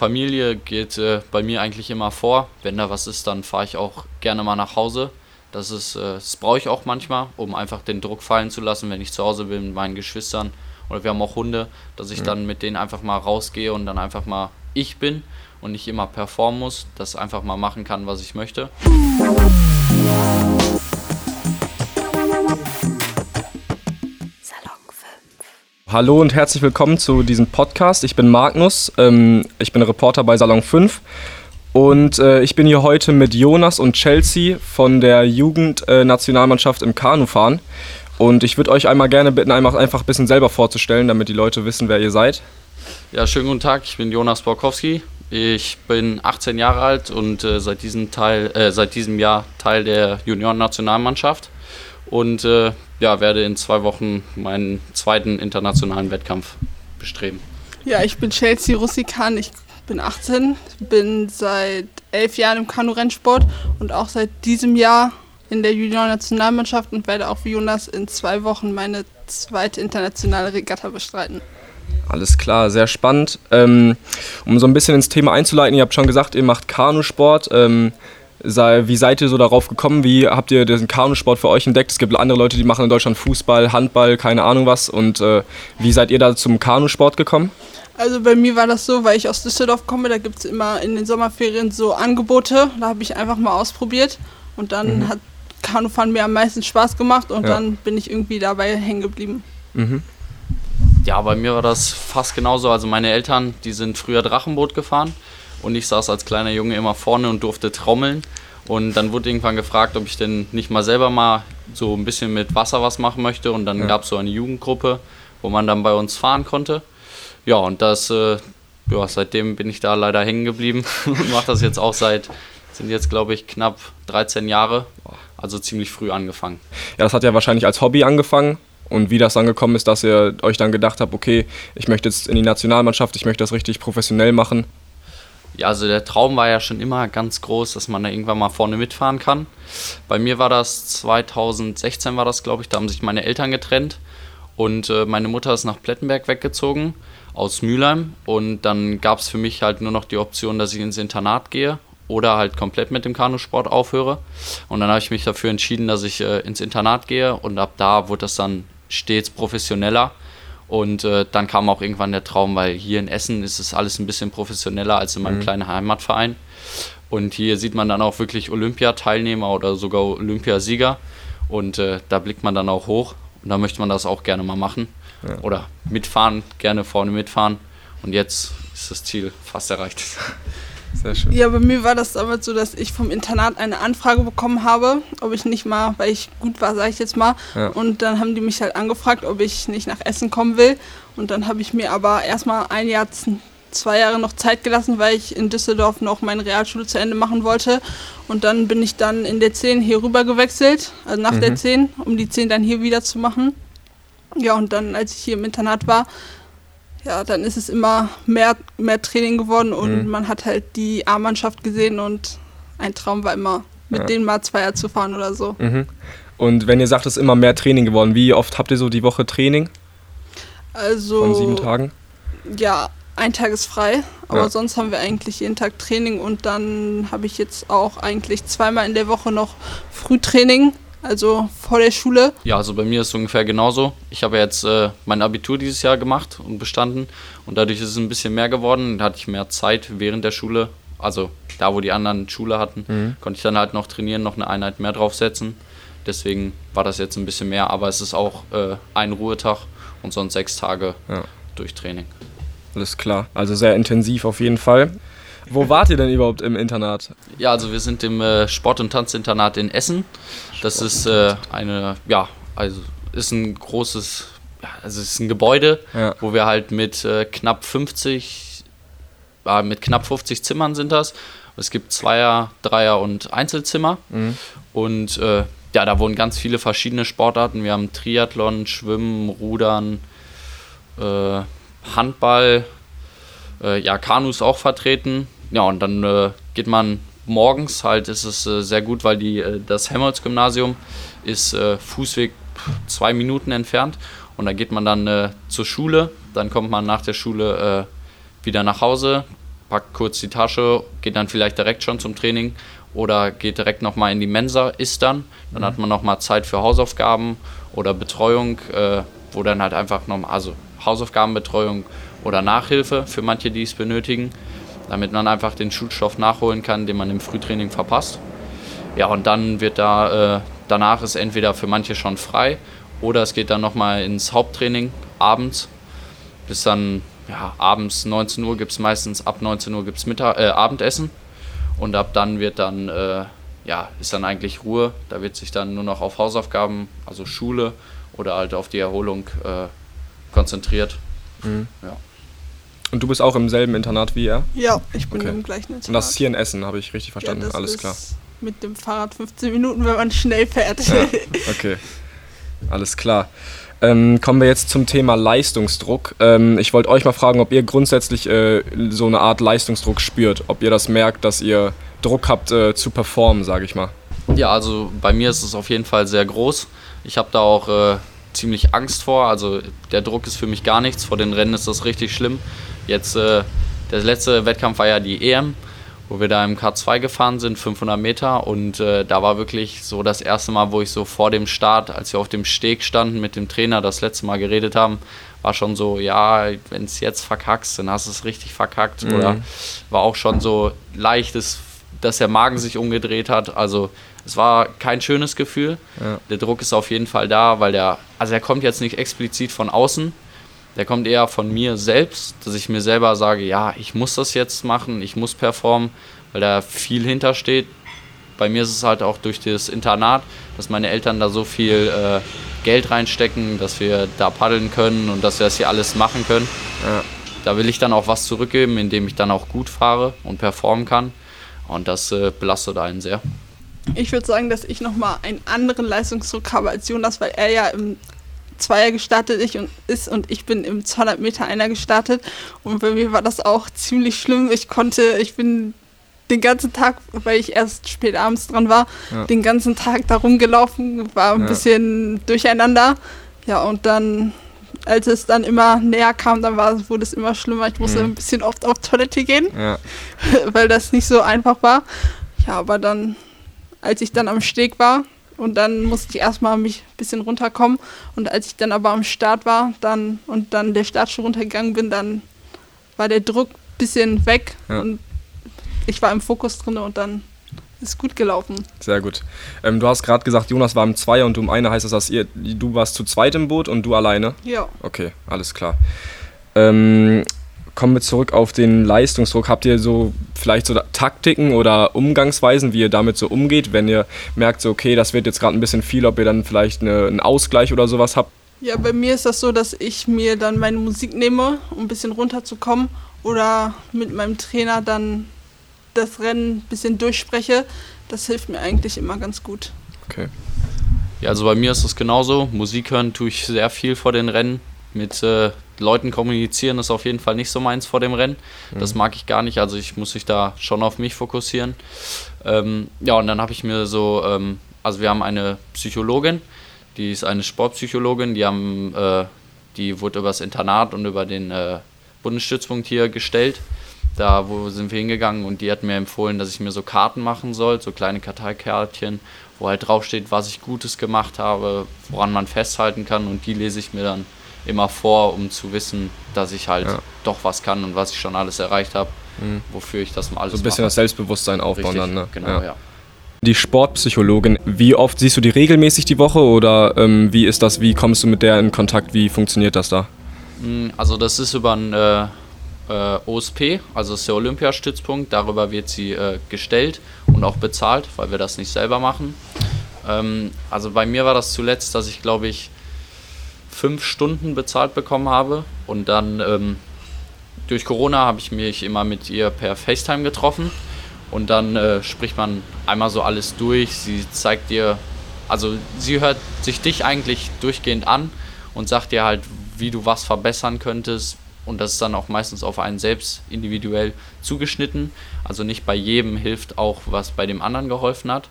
Familie geht äh, bei mir eigentlich immer vor. Wenn da was ist, dann fahre ich auch gerne mal nach Hause. Das ist, äh, das brauche ich auch manchmal, um einfach den Druck fallen zu lassen, wenn ich zu Hause bin mit meinen Geschwistern oder wir haben auch Hunde, dass ich mhm. dann mit denen einfach mal rausgehe und dann einfach mal ich bin und nicht immer performen muss, das einfach mal machen kann, was ich möchte. Hallo und herzlich willkommen zu diesem Podcast. Ich bin Magnus, ähm, ich bin Reporter bei Salon 5 und äh, ich bin hier heute mit Jonas und Chelsea von der Jugendnationalmannschaft äh, im Kanufahren. Und ich würde euch einmal gerne bitten, einfach, einfach ein bisschen selber vorzustellen, damit die Leute wissen, wer ihr seid. Ja, schönen guten Tag, ich bin Jonas Borkowski. Ich bin 18 Jahre alt und äh, seit, diesem Teil, äh, seit diesem Jahr Teil der Junioren-Nationalmannschaft und äh, ja, werde in zwei Wochen meinen zweiten internationalen Wettkampf bestreben. Ja, ich bin Chelsea Russikan, ich bin 18, bin seit elf Jahren im Kanu-Rennsport und auch seit diesem Jahr in der Junior-Nationalmannschaft und werde auch wie Jonas in zwei Wochen meine zweite internationale Regatta bestreiten. Alles klar, sehr spannend. Ähm, um so ein bisschen ins Thema einzuleiten, ihr habt schon gesagt, ihr macht Kanusport. Ähm, wie seid ihr so darauf gekommen? Wie habt ihr den Kanusport für euch entdeckt? Es gibt andere Leute, die machen in Deutschland Fußball, Handball, keine Ahnung was. Und äh, wie seid ihr da zum Kanusport gekommen? Also bei mir war das so, weil ich aus Düsseldorf komme, da gibt es immer in den Sommerferien so Angebote. Da habe ich einfach mal ausprobiert und dann mhm. hat Kanufahren mir am meisten Spaß gemacht und ja. dann bin ich irgendwie dabei hängen geblieben. Mhm. Ja, bei mir war das fast genauso. Also meine Eltern, die sind früher Drachenboot gefahren und ich saß als kleiner Junge immer vorne und durfte trommeln. Und dann wurde irgendwann gefragt, ob ich denn nicht mal selber mal so ein bisschen mit Wasser was machen möchte. Und dann ja. gab es so eine Jugendgruppe, wo man dann bei uns fahren konnte. Ja, und das, äh, ja, seitdem bin ich da leider hängen geblieben und mache das jetzt auch seit, sind jetzt glaube ich knapp 13 Jahre, also ziemlich früh angefangen. Ja, das hat ja wahrscheinlich als Hobby angefangen. Und wie das dann gekommen ist, dass ihr euch dann gedacht habt, okay, ich möchte jetzt in die Nationalmannschaft, ich möchte das richtig professionell machen. Ja, also der Traum war ja schon immer ganz groß, dass man da irgendwann mal vorne mitfahren kann. Bei mir war das 2016 war das, glaube ich, da haben sich meine Eltern getrennt und äh, meine Mutter ist nach Plettenberg weggezogen aus Mülheim und dann gab es für mich halt nur noch die Option, dass ich ins Internat gehe oder halt komplett mit dem Kanusport aufhöre. Und dann habe ich mich dafür entschieden, dass ich äh, ins Internat gehe und ab da wurde das dann stets professioneller und äh, dann kam auch irgendwann der Traum, weil hier in Essen ist es alles ein bisschen professioneller als in meinem mhm. kleinen Heimatverein. Und hier sieht man dann auch wirklich Olympiateilnehmer oder sogar Olympiasieger. Und äh, da blickt man dann auch hoch. Und da möchte man das auch gerne mal machen. Ja. Oder mitfahren, gerne vorne mitfahren. Und jetzt ist das Ziel fast erreicht. Sehr schön. Ja, bei mir war das damals so, dass ich vom Internat eine Anfrage bekommen habe, ob ich nicht mal, weil ich gut war, sage ich jetzt mal. Ja. Und dann haben die mich halt angefragt, ob ich nicht nach Essen kommen will. Und dann habe ich mir aber erstmal ein Jahr, zwei Jahre noch Zeit gelassen, weil ich in Düsseldorf noch meine Realschule zu Ende machen wollte. Und dann bin ich dann in der 10 hier rüber gewechselt, also nach mhm. der 10, um die 10 dann hier wieder zu machen. Ja, und dann, als ich hier im Internat war, ja, dann ist es immer mehr, mehr Training geworden und mhm. man hat halt die A-Mannschaft gesehen und ein Traum war immer, mit ja. denen mal Zweier zu fahren oder so. Mhm. Und wenn ihr sagt, es ist immer mehr Training geworden, wie oft habt ihr so die Woche Training? Also. Von sieben Tagen? Ja, ein Tag ist frei, aber ja. sonst haben wir eigentlich jeden Tag Training und dann habe ich jetzt auch eigentlich zweimal in der Woche noch Frühtraining also vor der Schule? Ja, also bei mir ist es ungefähr genauso. Ich habe jetzt äh, mein Abitur dieses Jahr gemacht und bestanden und dadurch ist es ein bisschen mehr geworden. Da hatte ich mehr Zeit während der Schule. Also da, wo die anderen Schule hatten, mhm. konnte ich dann halt noch trainieren, noch eine Einheit mehr draufsetzen. Deswegen war das jetzt ein bisschen mehr, aber es ist auch äh, ein Ruhetag und sonst sechs Tage ja. durch Training. Alles klar, also sehr intensiv auf jeden Fall. Wo wart ihr denn überhaupt im Internat? Ja, also wir sind im äh, Sport- und Tanzinternat in Essen. Das ist äh, eine, ja, also ist ein großes, also ist ein Gebäude, ja. wo wir halt mit äh, knapp 50, äh, mit knapp 50 Zimmern sind das. Es gibt Zweier, Dreier und Einzelzimmer. Mhm. Und äh, ja, da wurden ganz viele verschiedene Sportarten. Wir haben Triathlon, Schwimmen, Rudern, äh, Handball, äh, ja, Kanus auch vertreten. Ja, und dann äh, geht man morgens halt, ist es äh, sehr gut, weil die, äh, das Helmholtz-Gymnasium ist äh, Fußweg zwei Minuten entfernt. Und da geht man dann äh, zur Schule, dann kommt man nach der Schule wieder nach Hause, packt kurz die Tasche, geht dann vielleicht direkt schon zum Training oder geht direkt nochmal in die Mensa, isst dann. Dann mhm. hat man nochmal Zeit für Hausaufgaben oder Betreuung, äh, wo dann halt einfach nochmal, also Hausaufgabenbetreuung oder Nachhilfe für manche, die es benötigen, damit man einfach den Schulstoff nachholen kann, den man im Frühtraining verpasst. Ja, und dann wird da, äh, danach ist entweder für manche schon frei oder es geht dann nochmal ins Haupttraining abends. Bis dann, ja, abends 19 Uhr gibt es meistens, ab 19 Uhr gibt es äh, Abendessen. Und ab dann wird dann, äh, ja, ist dann eigentlich Ruhe. Da wird sich dann nur noch auf Hausaufgaben, also Schule oder halt auf die Erholung äh, konzentriert. Mhm. Ja. Und du bist auch im selben Internat wie er? Ja, ich bin okay. im gleichen Internat. Und das ist hier in Essen, habe ich richtig verstanden. Ja, Alles klar. Mit dem Fahrrad 15 Minuten, wenn man schnell fährt. Ja, okay. Alles klar. Ähm, kommen wir jetzt zum Thema Leistungsdruck. Ähm, ich wollte euch mal fragen, ob ihr grundsätzlich äh, so eine Art Leistungsdruck spürt, ob ihr das merkt, dass ihr Druck habt äh, zu performen, sage ich mal. Ja, also bei mir ist es auf jeden Fall sehr groß. Ich habe da auch äh, ziemlich Angst vor. Also der Druck ist für mich gar nichts. Vor den Rennen ist das richtig schlimm. Jetzt äh, der letzte Wettkampf war ja die EM wo wir da im K2 gefahren sind, 500 Meter. Und äh, da war wirklich so das erste Mal, wo ich so vor dem Start, als wir auf dem Steg standen, mit dem Trainer das letzte Mal geredet haben, war schon so, ja, wenn es jetzt verkackst, dann hast du es richtig verkackt. Mhm. Oder war auch schon so leichtes, dass der Magen sich umgedreht hat. Also es war kein schönes Gefühl. Ja. Der Druck ist auf jeden Fall da, weil der, also er kommt jetzt nicht explizit von außen, der kommt eher von mir selbst, dass ich mir selber sage, ja, ich muss das jetzt machen, ich muss performen, weil da viel hintersteht. Bei mir ist es halt auch durch das Internat, dass meine Eltern da so viel äh, Geld reinstecken, dass wir da paddeln können und dass wir das hier alles machen können. Ja. Da will ich dann auch was zurückgeben, indem ich dann auch gut fahre und performen kann. Und das äh, belastet einen sehr. Ich würde sagen, dass ich nochmal einen anderen Leistungsdruck habe als Jonas, weil er ja im Zweier gestartet ich und, ist und ich bin im 200 Meter Einer gestartet. Und bei mir war das auch ziemlich schlimm. Ich konnte, ich bin den ganzen Tag, weil ich erst spät abends dran war, ja. den ganzen Tag da rumgelaufen, war ein ja. bisschen durcheinander. Ja, und dann, als es dann immer näher kam, dann war, wurde es immer schlimmer. Ich musste mhm. ein bisschen oft auf Toilette gehen, ja. weil das nicht so einfach war. Ja, aber dann, als ich dann am Steg war, und dann musste ich erstmal mich ein bisschen runterkommen. Und als ich dann aber am Start war dann und dann der Startschuh runtergegangen bin, dann war der Druck ein bisschen weg ja. und ich war im Fokus drin und dann ist gut gelaufen. Sehr gut. Ähm, du hast gerade gesagt, Jonas war im Zweier und du im Einer. Heißt das, dass ihr, du warst zu zweit im Boot und du alleine? Ja. Okay, alles klar. Ähm, kommen wir zurück auf den Leistungsdruck. Habt ihr so vielleicht so Taktiken oder Umgangsweisen, wie ihr damit so umgeht, wenn ihr merkt, so okay, das wird jetzt gerade ein bisschen viel, ob ihr dann vielleicht eine, einen Ausgleich oder sowas habt? Ja, bei mir ist das so, dass ich mir dann meine Musik nehme, um ein bisschen runterzukommen oder mit meinem Trainer dann das Rennen ein bisschen durchspreche. Das hilft mir eigentlich immer ganz gut. Okay. Ja, also bei mir ist es genauso. Musik hören tue ich sehr viel vor den Rennen. Mit äh, Leuten kommunizieren ist auf jeden Fall nicht so meins vor dem Rennen. Das mhm. mag ich gar nicht. Also ich muss mich da schon auf mich fokussieren. Ähm, ja, und dann habe ich mir so, ähm, also wir haben eine Psychologin, die ist eine Sportpsychologin, die haben, äh, die wurde über das Internat und über den äh, Bundesstützpunkt hier gestellt. Da wo sind wir hingegangen und die hat mir empfohlen, dass ich mir so Karten machen soll, so kleine Karteikärtchen, wo halt draufsteht, was ich Gutes gemacht habe, woran man festhalten kann und die lese ich mir dann immer vor, um zu wissen, dass ich halt ja. doch was kann und was ich schon alles erreicht habe, mhm. wofür ich das mal alles So ein bisschen mache. das Selbstbewusstsein aufbauen Richtig, dann, ne? Genau, ja. ja. Die Sportpsychologin, wie oft siehst du die regelmäßig die Woche oder ähm, wie ist das, wie kommst du mit der in Kontakt, wie funktioniert das da? Hm, also das ist über ein äh, äh, OSP, also das ist der Olympiastützpunkt, darüber wird sie äh, gestellt und auch bezahlt, weil wir das nicht selber machen. Ähm, also bei mir war das zuletzt, dass ich glaube ich fünf Stunden bezahlt bekommen habe. Und dann ähm, durch Corona habe ich mich immer mit ihr per FaceTime getroffen. Und dann äh, spricht man einmal so alles durch. Sie zeigt dir, also sie hört sich dich eigentlich durchgehend an und sagt dir halt, wie du was verbessern könntest. Und das ist dann auch meistens auf einen selbst individuell zugeschnitten. Also nicht bei jedem hilft auch, was bei dem anderen geholfen hat.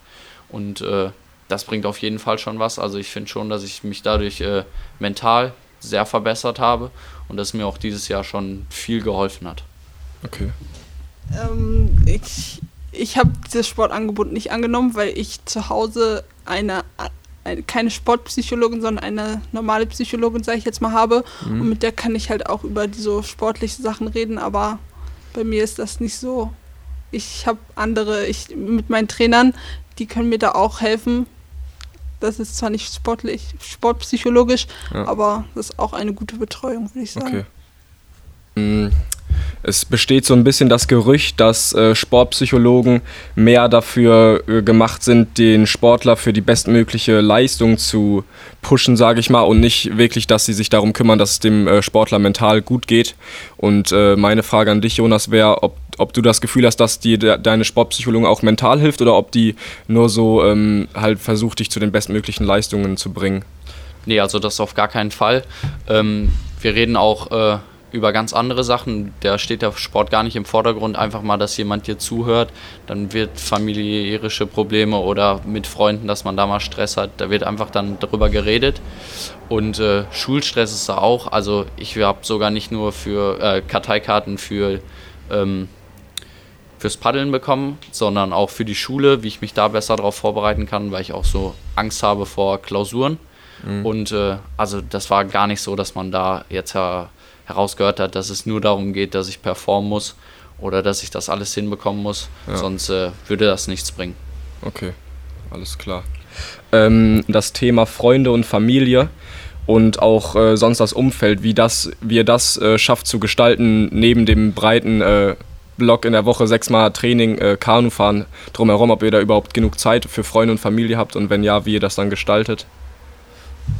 Und äh, das bringt auf jeden Fall schon was. Also ich finde schon, dass ich mich dadurch äh, mental sehr verbessert habe und dass mir auch dieses Jahr schon viel geholfen hat. Okay. Ähm, ich ich habe dieses Sportangebot nicht angenommen, weil ich zu Hause eine, eine keine Sportpsychologin, sondern eine normale Psychologin, sage ich jetzt mal, habe. Mhm. Und mit der kann ich halt auch über die so sportlichen Sachen reden, aber bei mir ist das nicht so. Ich habe andere, ich mit meinen Trainern, die können mir da auch helfen. Das ist zwar nicht sportlich, sportpsychologisch, ja. aber das ist auch eine gute Betreuung, würde ich sagen. Okay. Mhm. Es besteht so ein bisschen das Gerücht, dass äh, Sportpsychologen mehr dafür äh, gemacht sind, den Sportler für die bestmögliche Leistung zu pushen, sage ich mal, und nicht wirklich, dass sie sich darum kümmern, dass es dem äh, Sportler mental gut geht. Und meine Frage an dich, Jonas, wäre, ob, ob du das Gefühl hast, dass dir de deine Sportpsychologin auch mental hilft oder ob die nur so ähm, halt versucht, dich zu den bestmöglichen Leistungen zu bringen. Nee, also das auf gar keinen Fall. Ähm, wir reden auch äh, über ganz andere Sachen. Da steht der Sport gar nicht im Vordergrund. Einfach mal, dass jemand dir zuhört. Dann wird familiärische Probleme oder mit Freunden, dass man da mal Stress hat. Da wird einfach dann darüber geredet. Und äh, Schulstress ist da auch. Also ich habe sogar nicht nur für äh, Karteikarten für ähm, fürs Paddeln bekommen, sondern auch für die Schule, wie ich mich da besser darauf vorbereiten kann, weil ich auch so Angst habe vor Klausuren. Mhm. Und äh, also das war gar nicht so, dass man da jetzt ja herausgehört hat, dass es nur darum geht, dass ich performen muss oder dass ich das alles hinbekommen muss. Ja. Sonst äh, würde das nichts bringen. Okay, alles klar. Ähm, das Thema Freunde und Familie und auch äh, sonst das Umfeld, wie, das, wie ihr das äh, schafft zu gestalten, neben dem breiten äh, Block in der Woche sechsmal Training, äh, Kanufahren drumherum, ob ihr da überhaupt genug Zeit für Freunde und Familie habt und wenn ja, wie ihr das dann gestaltet?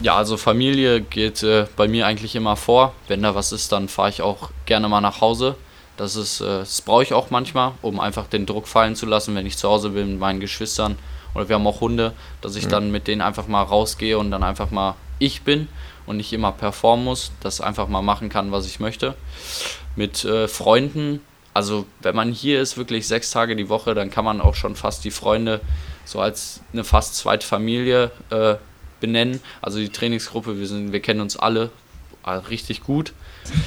Ja, also Familie geht äh, bei mir eigentlich immer vor. Wenn da was ist, dann fahre ich auch gerne mal nach Hause. Das, ist, äh, das brauche ich auch manchmal, um einfach den Druck fallen zu lassen, wenn ich zu Hause bin mit meinen Geschwistern. Oder wir haben auch Hunde, dass ich mhm. dann mit denen einfach mal rausgehe und dann einfach mal ich bin und nicht immer performen muss, das einfach mal machen kann, was ich möchte. Mit äh, Freunden, also wenn man hier ist, wirklich sechs Tage die Woche, dann kann man auch schon fast die Freunde so als eine fast zweite Familie äh, benennen. Also die Trainingsgruppe, wir, sind, wir kennen uns alle äh, richtig gut.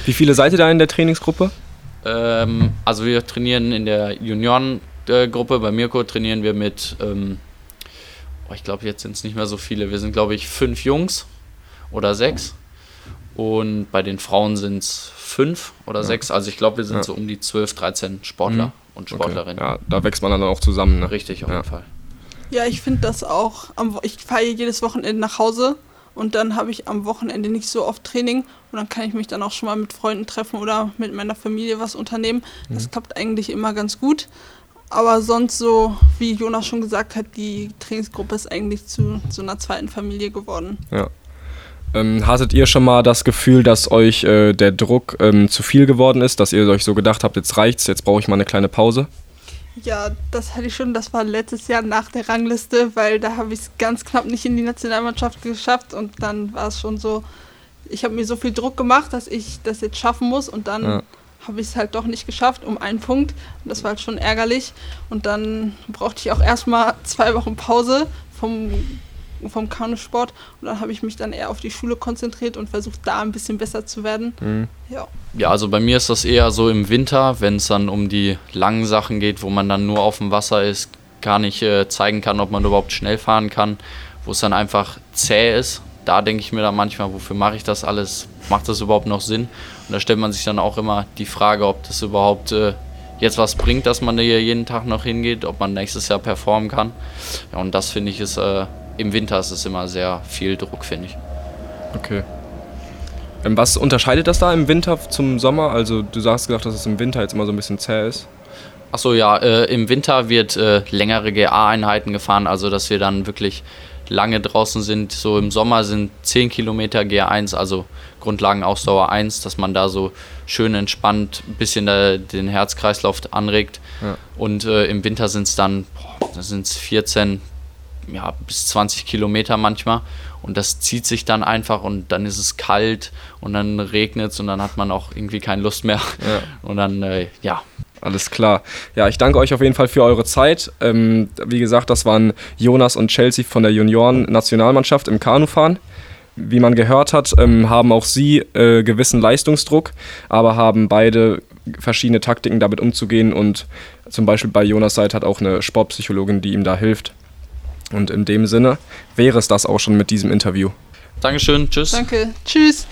Wie viele seid ihr da in der Trainingsgruppe? Ähm, also wir trainieren in der Juniorengruppe. Bei Mirko trainieren wir mit, ähm, oh, ich glaube jetzt sind es nicht mehr so viele. Wir sind glaube ich fünf Jungs oder sechs. Und bei den Frauen sind es fünf oder ja. sechs. Also ich glaube, wir sind ja. so um die 12, 13 Sportler mhm. und Sportlerinnen. Okay. Ja, da wächst man dann auch zusammen. Ne? Richtig, auf jeden Fall. Ja, ich finde das auch. Ich fahre jedes Wochenende nach Hause und dann habe ich am Wochenende nicht so oft Training und dann kann ich mich dann auch schon mal mit Freunden treffen oder mit meiner Familie was unternehmen. Das mhm. klappt eigentlich immer ganz gut. Aber sonst so, wie Jonas schon gesagt hat, die Trainingsgruppe ist eigentlich zu so einer zweiten Familie geworden. Ja. Ähm, hattet ihr schon mal das Gefühl, dass euch äh, der Druck ähm, zu viel geworden ist, dass ihr euch so gedacht habt, jetzt reicht's, jetzt brauche ich mal eine kleine Pause? Ja, das hatte ich schon. Das war letztes Jahr nach der Rangliste, weil da habe ich es ganz knapp nicht in die Nationalmannschaft geschafft und dann war es schon so, ich habe mir so viel Druck gemacht, dass ich das jetzt schaffen muss und dann ja. habe ich es halt doch nicht geschafft um einen Punkt und das war halt schon ärgerlich und dann brauchte ich auch erstmal zwei Wochen Pause vom vom Kanusport und dann habe ich mich dann eher auf die Schule konzentriert und versucht da ein bisschen besser zu werden. Mhm. Ja. ja, also bei mir ist das eher so im Winter, wenn es dann um die langen Sachen geht, wo man dann nur auf dem Wasser ist, gar nicht äh, zeigen kann, ob man überhaupt schnell fahren kann, wo es dann einfach zäh ist. Da denke ich mir dann manchmal, wofür mache ich das alles? Macht das überhaupt noch Sinn? Und da stellt man sich dann auch immer die Frage, ob das überhaupt äh, jetzt was bringt, dass man hier jeden Tag noch hingeht, ob man nächstes Jahr performen kann. Ja, und das finde ich ist äh, im Winter ist es immer sehr viel Druck, finde ich. Okay. Ähm, was unterscheidet das da im Winter zum Sommer? Also du sagst gesagt, dass es im Winter jetzt immer so ein bisschen zäh ist. Achso, ja, äh, im Winter wird äh, längere GA-Einheiten gefahren, also dass wir dann wirklich lange draußen sind. So im Sommer sind 10 Kilometer GA1, also Grundlagenausdauer 1, dass man da so schön entspannt ein bisschen da den Herzkreislauf anregt. Ja. Und äh, im Winter sind es dann, boah, das sind 14 ja, bis 20 Kilometer manchmal. Und das zieht sich dann einfach und dann ist es kalt und dann regnet es und dann hat man auch irgendwie keine Lust mehr. Ja. Und dann, äh, ja. Alles klar. Ja, ich danke euch auf jeden Fall für eure Zeit. Ähm, wie gesagt, das waren Jonas und Chelsea von der Junioren-Nationalmannschaft im Kanufahren. Wie man gehört hat, ähm, haben auch sie äh, gewissen Leistungsdruck, aber haben beide verschiedene Taktiken damit umzugehen und zum Beispiel bei Jonas Seite hat auch eine Sportpsychologin, die ihm da hilft. Und in dem Sinne wäre es das auch schon mit diesem Interview. Dankeschön, tschüss. Danke, tschüss.